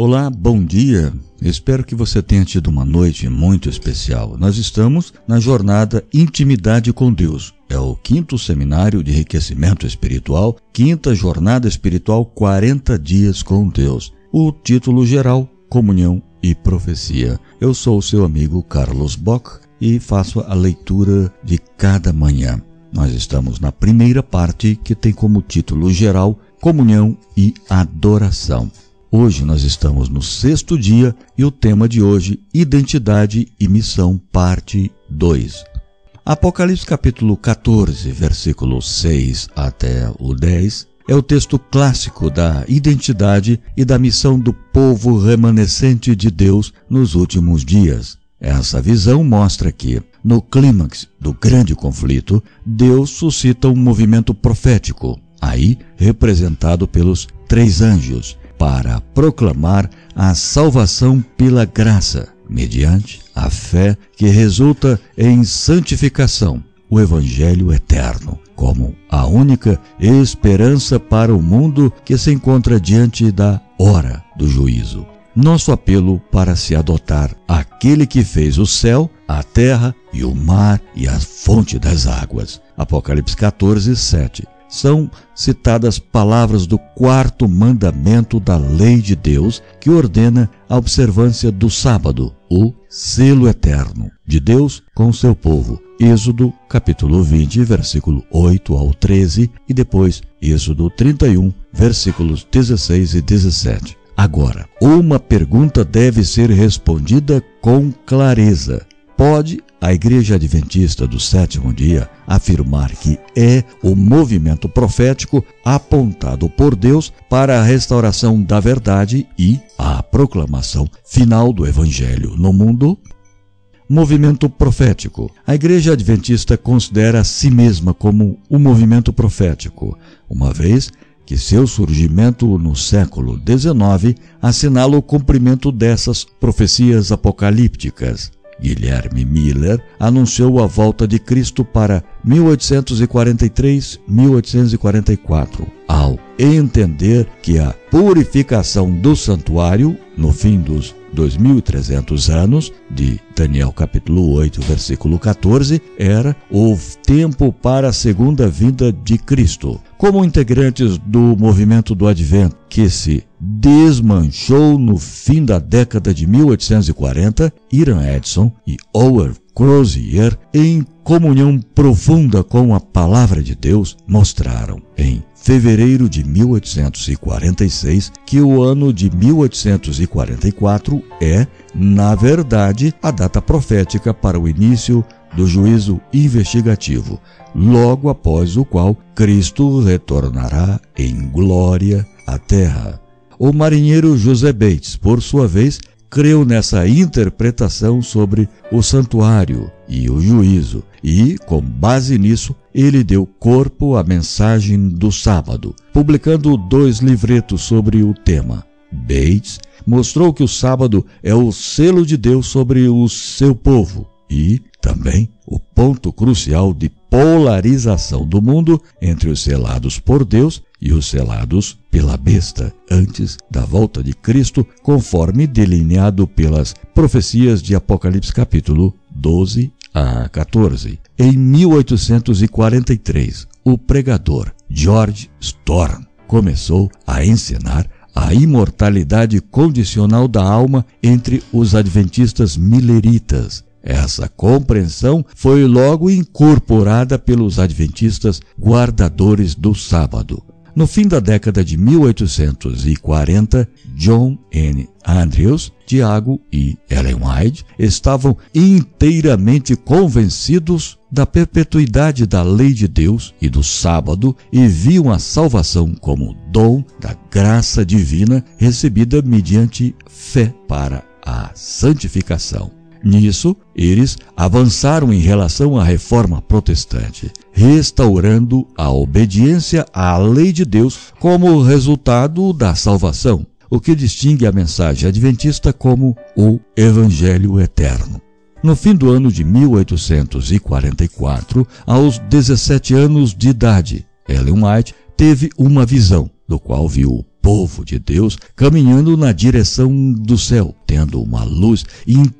Olá, bom dia. Espero que você tenha tido uma noite muito especial. Nós estamos na jornada Intimidade com Deus. É o quinto seminário de enriquecimento espiritual, quinta jornada espiritual 40 dias com Deus. O título geral: Comunhão e Profecia. Eu sou o seu amigo Carlos Bock e faço a leitura de cada manhã. Nós estamos na primeira parte que tem como título geral Comunhão e Adoração. Hoje nós estamos no sexto dia e o tema de hoje, Identidade e Missão, parte 2. Apocalipse capítulo 14, versículo 6 até o 10, é o texto clássico da identidade e da missão do povo remanescente de Deus nos últimos dias. Essa visão mostra que, no clímax do grande conflito, Deus suscita um movimento profético, aí representado pelos três anjos, para proclamar a salvação pela graça, mediante a fé que resulta em santificação, o Evangelho eterno, como a única esperança para o mundo que se encontra diante da hora do juízo. Nosso apelo para se adotar aquele que fez o céu, a terra e o mar e a fonte das águas. Apocalipse 14, 7 são citadas palavras do quarto mandamento da lei de Deus, que ordena a observância do sábado, o selo eterno de Deus com seu povo. Êxodo capítulo 20, versículo 8 ao 13 e depois Êxodo 31, versículos 16 e 17. Agora, uma pergunta deve ser respondida com clareza. Pode a Igreja Adventista do Sétimo Dia afirmar que é o movimento profético apontado por Deus para a restauração da verdade e a proclamação final do Evangelho no mundo? Movimento profético. A Igreja Adventista considera a si mesma como o um movimento profético, uma vez que seu surgimento no século XIX assinala o cumprimento dessas profecias apocalípticas. Guilherme Miller anunciou a volta de Cristo para 1843-1844, ao entender que a purificação do santuário, no fim dos 2300 anos, de Daniel capítulo 8, versículo 14, era o tempo para a segunda vinda de Cristo. Como integrantes do movimento do Advento, que se desmanchou no fim da década de 1840, Iran Edson e Howard Crozier, em comunhão profunda com a palavra de Deus, mostraram em fevereiro de 1846 que o ano de 1844 é, na verdade, a data profética para o início do juízo investigativo, logo após o qual Cristo retornará em glória à terra. O marinheiro José Bates, por sua vez, creu nessa interpretação sobre o santuário e o juízo, e, com base nisso, ele deu corpo à mensagem do sábado, publicando dois livretos sobre o tema. Bates mostrou que o sábado é o selo de Deus sobre o seu povo e, também, o ponto crucial de polarização do mundo entre os selados por Deus e os selados pela besta antes da volta de Cristo, conforme delineado pelas profecias de Apocalipse capítulo 12 a 14. Em 1843, o pregador George Storm começou a ensinar a imortalidade condicional da alma entre os adventistas mileritas essa compreensão foi logo incorporada pelos adventistas guardadores do sábado. No fim da década de 1840, John N. Andrews, Tiago e Ellen White estavam inteiramente convencidos da perpetuidade da lei de Deus e do sábado e viam a salvação como dom da graça divina recebida mediante fé para a santificação. Nisso, eles avançaram em relação à reforma protestante, restaurando a obediência à lei de Deus como resultado da salvação, o que distingue a mensagem adventista como o Evangelho Eterno. No fim do ano de 1844, aos 17 anos de idade, Ellen White teve uma visão, do qual viu povo de Deus caminhando na direção do céu, tendo uma luz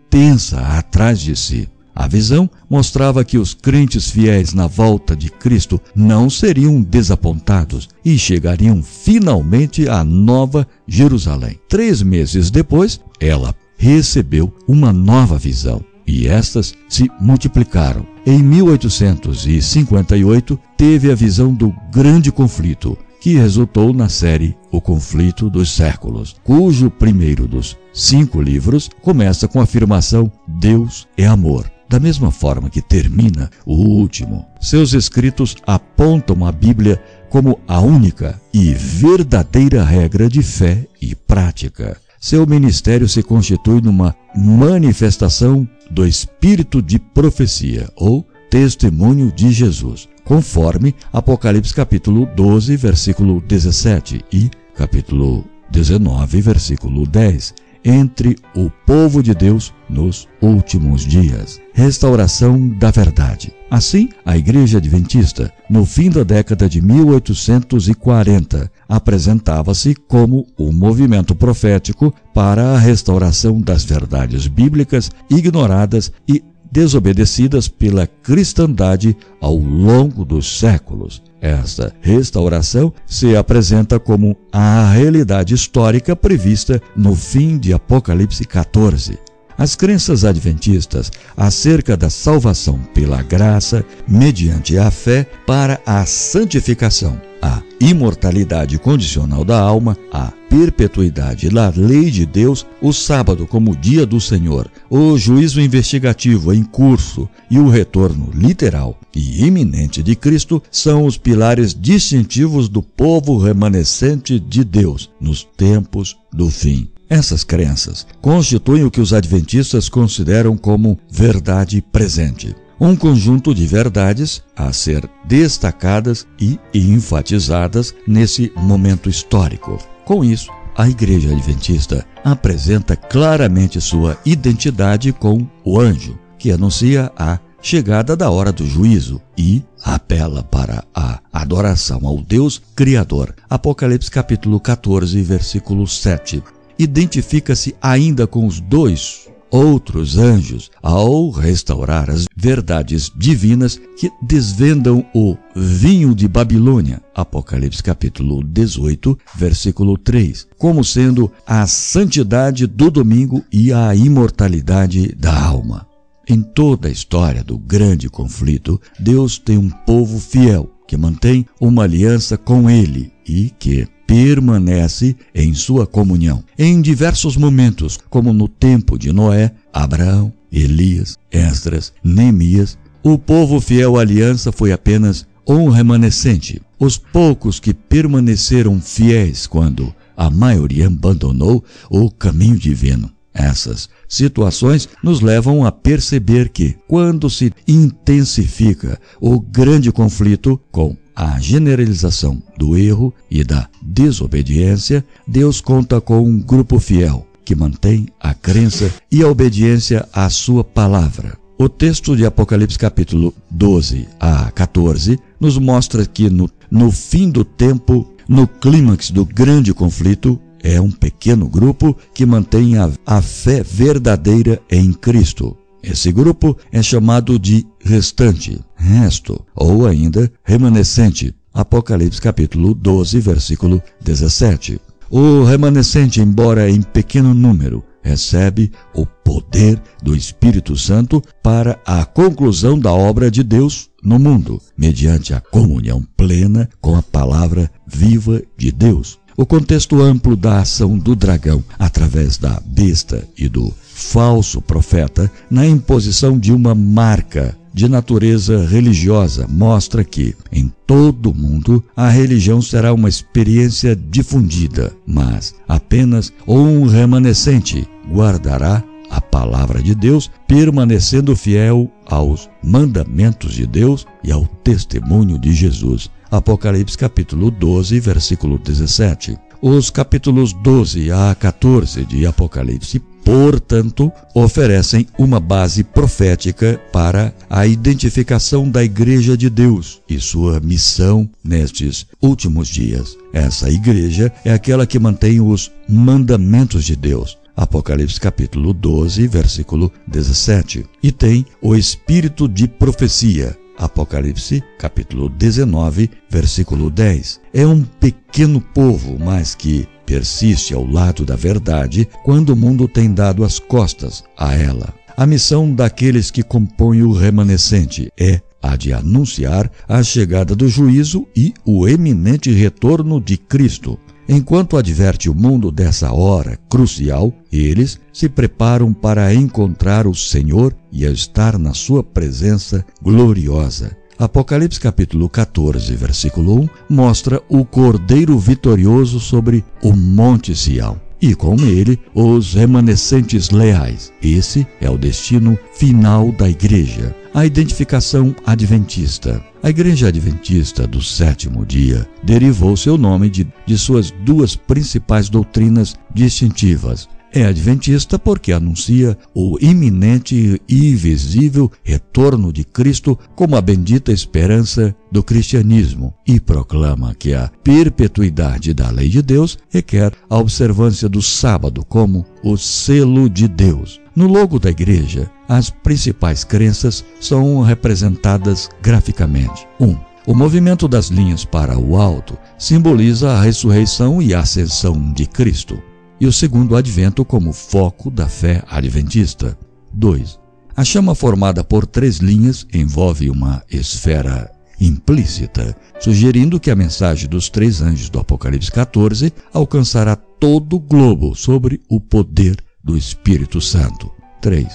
intensa atrás de si. A visão mostrava que os crentes fiéis na volta de Cristo não seriam desapontados e chegariam finalmente à Nova Jerusalém. Três meses depois, ela recebeu uma nova visão e estas se multiplicaram. Em 1858, teve a visão do grande conflito, que resultou na série O Conflito dos Séculos, cujo primeiro dos cinco livros começa com a afirmação Deus é amor da mesma forma que termina o último. Seus escritos apontam a Bíblia como a única e verdadeira regra de fé e prática. Seu ministério se constitui numa manifestação do espírito de profecia ou testemunho de Jesus, conforme Apocalipse capítulo 12, versículo 17 e capítulo 19, versículo 10 entre o povo de Deus nos últimos dias. Restauração da verdade. Assim, a Igreja Adventista, no fim da década de 1840, apresentava-se como um movimento profético para a restauração das verdades bíblicas ignoradas e desobedecidas pela cristandade ao longo dos séculos. Esta restauração se apresenta como a realidade histórica prevista no fim de Apocalipse 14. As crenças adventistas acerca da salvação pela graça, mediante a fé, para a santificação, a imortalidade condicional da alma, a perpetuidade da lei de Deus, o sábado como dia do Senhor, o juízo investigativo em curso e o retorno literal e iminente de Cristo são os pilares distintivos do povo remanescente de Deus nos tempos do fim. Essas crenças constituem o que os adventistas consideram como verdade presente um conjunto de verdades a ser destacadas e enfatizadas nesse momento histórico. Com isso, a Igreja Adventista apresenta claramente sua identidade com o anjo, que anuncia a chegada da hora do juízo e apela para a adoração ao Deus Criador. Apocalipse capítulo 14, versículo 7. Identifica-se ainda com os dois outros anjos ao restaurar as verdades divinas que desvendam o vinho de Babilônia, Apocalipse capítulo 18, versículo 3, como sendo a santidade do domingo e a imortalidade da alma. Em toda a história do grande conflito, Deus tem um povo fiel que mantém uma aliança com ele e que permanece em sua comunhão. Em diversos momentos, como no tempo de Noé, Abraão, Elias, Esdras, Neemias, o povo fiel à aliança foi apenas um remanescente. Os poucos que permaneceram fiéis quando a maioria abandonou o caminho divino. Essas situações nos levam a perceber que, quando se intensifica o grande conflito com a generalização do erro e da desobediência, Deus conta com um grupo fiel que mantém a crença e a obediência à sua palavra. O texto de Apocalipse capítulo 12 a 14 nos mostra que no, no fim do tempo, no clímax do grande conflito, é um pequeno grupo que mantém a, a fé verdadeira em Cristo. Esse grupo é chamado de restante, resto, ou ainda remanescente. Apocalipse capítulo 12, versículo 17. O remanescente, embora em pequeno número, recebe o poder do Espírito Santo para a conclusão da obra de Deus no mundo, mediante a comunhão plena com a palavra viva de Deus. O contexto amplo da ação do dragão através da besta e do falso profeta na imposição de uma marca de natureza religiosa mostra que, em todo o mundo, a religião será uma experiência difundida, mas apenas um remanescente guardará a palavra de Deus, permanecendo fiel aos mandamentos de Deus e ao testemunho de Jesus. Apocalipse capítulo 12, versículo 17. Os capítulos 12 a 14 de Apocalipse portanto, oferecem uma base profética para a identificação da Igreja de Deus e sua missão nestes últimos dias. Essa igreja é aquela que mantém os mandamentos de Deus. Apocalipse capítulo 12, versículo 17. E tem o espírito de profecia. Apocalipse capítulo 19, versículo 10. É um pequeno povo, mas que persiste ao lado da verdade quando o mundo tem dado as costas a ela. A missão daqueles que compõem o remanescente é a de anunciar a chegada do juízo e o eminente retorno de Cristo. Enquanto adverte o mundo dessa hora crucial, eles se preparam para encontrar o Senhor e estar na sua presença gloriosa. Apocalipse capítulo 14, versículo 1 mostra o Cordeiro vitorioso sobre o Monte Sião e com ele os remanescentes leais. Esse é o destino final da igreja. A identificação adventista. A Igreja Adventista do Sétimo Dia derivou seu nome de, de suas duas principais doutrinas distintivas, é adventista porque anuncia o iminente e visível retorno de Cristo como a bendita esperança do cristianismo e proclama que a perpetuidade da lei de Deus requer a observância do sábado como o selo de Deus. No logo da igreja, as principais crenças são representadas graficamente. 1. Um, o movimento das linhas para o alto simboliza a ressurreição e a ascensão de Cristo e o segundo advento como foco da fé adventista. 2. A chama formada por três linhas envolve uma esfera implícita, sugerindo que a mensagem dos três anjos do Apocalipse 14 alcançará todo o globo sobre o poder do Espírito Santo. 3.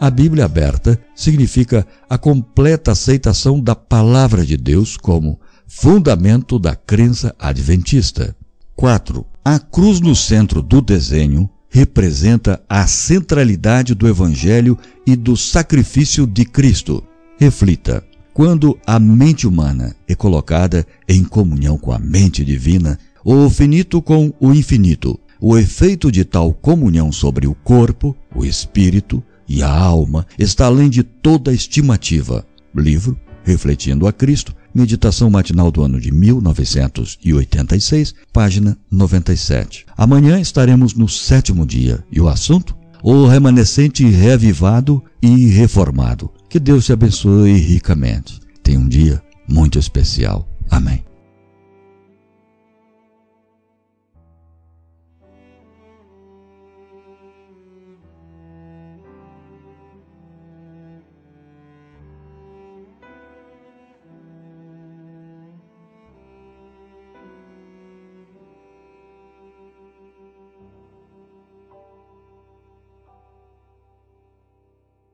A Bíblia aberta significa a completa aceitação da palavra de Deus como fundamento da crença adventista. 4. A cruz no centro do desenho representa a centralidade do Evangelho e do sacrifício de Cristo. Reflita: quando a mente humana é colocada em comunhão com a mente divina, o finito com o infinito, o efeito de tal comunhão sobre o corpo, o espírito e a alma está além de toda estimativa. Livro Refletindo a Cristo, Meditação matinal do ano de 1986, página 97. Amanhã estaremos no sétimo dia e o assunto? O remanescente reavivado e reformado. Que Deus te abençoe ricamente. Tenha um dia muito especial. Amém.